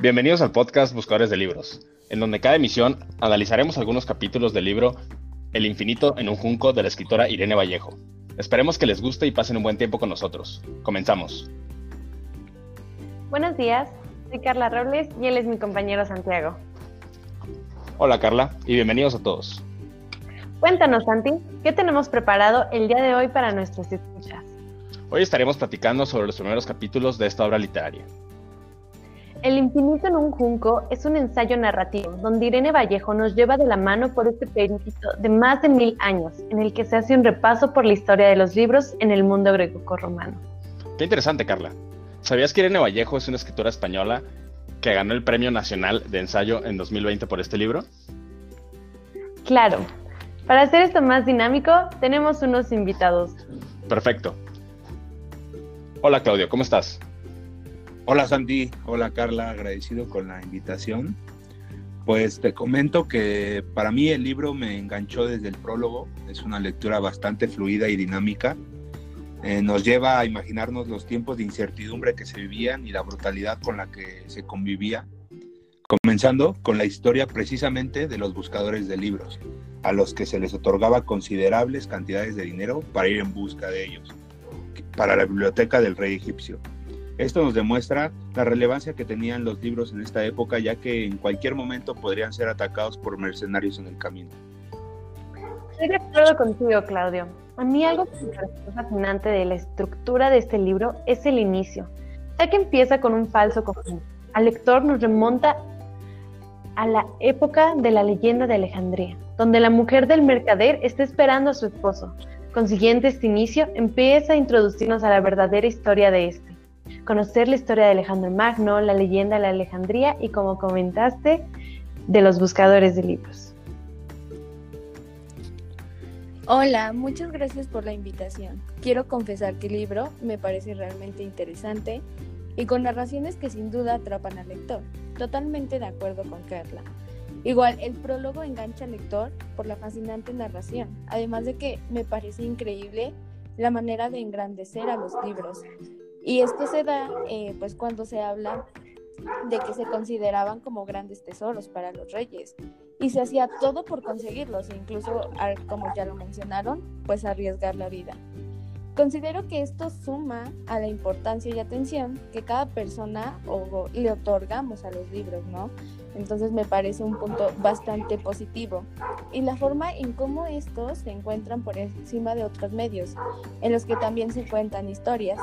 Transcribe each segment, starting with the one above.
Bienvenidos al podcast Buscadores de Libros, en donde cada emisión analizaremos algunos capítulos del libro El infinito en un junco de la escritora Irene Vallejo. Esperemos que les guste y pasen un buen tiempo con nosotros. Comenzamos. Buenos días, soy Carla Robles y él es mi compañero Santiago. Hola Carla y bienvenidos a todos. Cuéntanos, Santi, ¿qué tenemos preparado el día de hoy para nuestros escuchas? Hoy estaremos platicando sobre los primeros capítulos de esta obra literaria. El infinito en un junco es un ensayo narrativo donde Irene Vallejo nos lleva de la mano por este periodo de más de mil años, en el que se hace un repaso por la historia de los libros en el mundo greco-romano. Qué interesante, Carla. ¿Sabías que Irene Vallejo es una escritora española que ganó el Premio Nacional de Ensayo en 2020 por este libro? Claro. Para hacer esto más dinámico, tenemos unos invitados. Perfecto. Hola Claudio, ¿cómo estás? Hola Sandy, hola Carla, agradecido con la invitación. Pues te comento que para mí el libro me enganchó desde el prólogo, es una lectura bastante fluida y dinámica. Eh, nos lleva a imaginarnos los tiempos de incertidumbre que se vivían y la brutalidad con la que se convivía, comenzando con la historia precisamente de los buscadores de libros, a los que se les otorgaba considerables cantidades de dinero para ir en busca de ellos, para la biblioteca del rey egipcio. Esto nos demuestra la relevancia que tenían los libros en esta época, ya que en cualquier momento podrían ser atacados por mercenarios en el camino. Estoy de acuerdo contigo, Claudio. A mí algo que me parece fascinante de la estructura de este libro es el inicio, ya que empieza con un falso común. Al lector nos remonta a la época de la leyenda de Alejandría, donde la mujer del mercader está esperando a su esposo. Consiguiente, este inicio empieza a introducirnos a la verdadera historia de este conocer la historia de Alejandro Magno, la leyenda de la Alejandría y, como comentaste, de los buscadores de libros. Hola, muchas gracias por la invitación. Quiero confesar que el libro me parece realmente interesante y con narraciones que sin duda atrapan al lector. Totalmente de acuerdo con Carla. Igual, el prólogo engancha al lector por la fascinante narración, además de que me parece increíble la manera de engrandecer a los libros. Y esto se da eh, pues cuando se habla de que se consideraban como grandes tesoros para los reyes y se hacía todo por conseguirlos, incluso como ya lo mencionaron, pues arriesgar la vida. Considero que esto suma a la importancia y atención que cada persona o, le otorgamos a los libros, ¿no? Entonces me parece un punto bastante positivo. Y la forma en cómo estos se encuentran por encima de otros medios, en los que también se cuentan historias,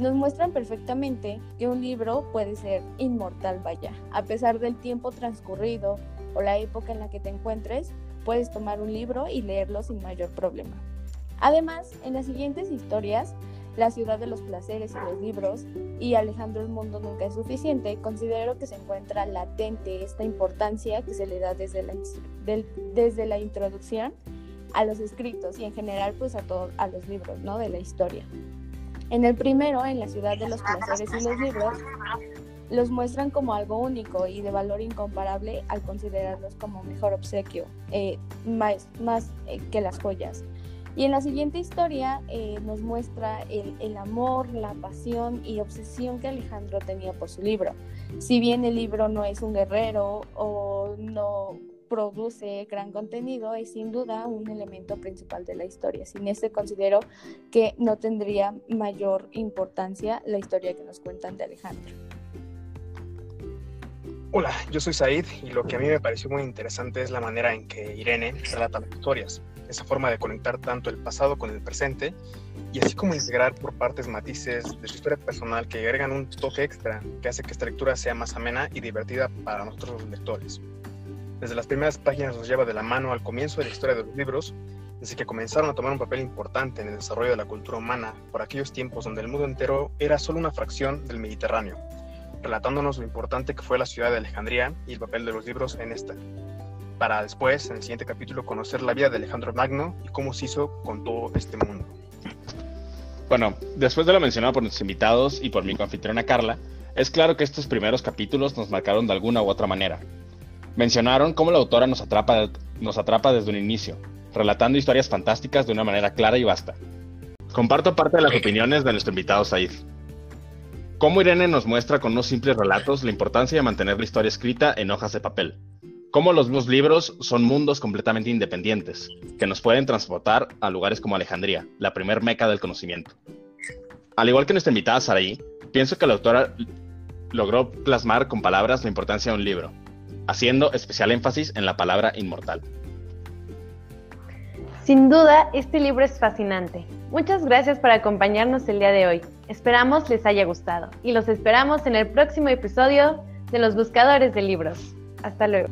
nos muestran perfectamente que un libro puede ser inmortal, vaya. A pesar del tiempo transcurrido o la época en la que te encuentres, puedes tomar un libro y leerlo sin mayor problema. Además, en las siguientes historias, La ciudad de los placeres y los libros y Alejandro el mundo nunca es suficiente, considero que se encuentra latente esta importancia que se le da desde la, desde la introducción a los escritos y en general pues a, todos a los libros ¿no? de la historia. En el primero, en la ciudad de los placeres y los libros, los muestran como algo único y de valor incomparable al considerarlos como mejor obsequio, eh, más, más eh, que las joyas. Y en la siguiente historia eh, nos muestra el, el, amor, la pasión y obsesión que Alejandro tenía por su libro. Si bien el libro no es un guerrero o no produce gran contenido es sin duda un elemento principal de la historia. Sin este considero que no tendría mayor importancia la historia que nos cuentan de Alejandro. Hola, yo soy Said y lo que a mí me pareció muy interesante es la manera en que Irene relata las historias, esa forma de conectar tanto el pasado con el presente y así como integrar por partes matices de su historia personal que agregan un toque extra que hace que esta lectura sea más amena y divertida para nosotros los lectores. Desde las primeras páginas nos lleva de la mano al comienzo de la historia de los libros, desde que comenzaron a tomar un papel importante en el desarrollo de la cultura humana por aquellos tiempos donde el mundo entero era solo una fracción del Mediterráneo, relatándonos lo importante que fue la ciudad de Alejandría y el papel de los libros en esta, para después, en el siguiente capítulo, conocer la vida de Alejandro Magno y cómo se hizo con todo este mundo. Bueno, después de lo mencionado por nuestros invitados y por mi confitriona Carla, es claro que estos primeros capítulos nos marcaron de alguna u otra manera, Mencionaron cómo la autora nos atrapa, nos atrapa desde un inicio, relatando historias fantásticas de una manera clara y vasta. Comparto parte de las opiniones de nuestro invitado Said. Cómo Irene nos muestra con unos simples relatos la importancia de mantener la historia escrita en hojas de papel. Cómo los dos libros son mundos completamente independientes, que nos pueden transportar a lugares como Alejandría, la primer meca del conocimiento. Al igual que nuestra invitada Saraí, pienso que la autora logró plasmar con palabras la importancia de un libro, haciendo especial énfasis en la palabra inmortal. Sin duda, este libro es fascinante. Muchas gracias por acompañarnos el día de hoy. Esperamos les haya gustado y los esperamos en el próximo episodio de Los Buscadores de Libros. Hasta luego.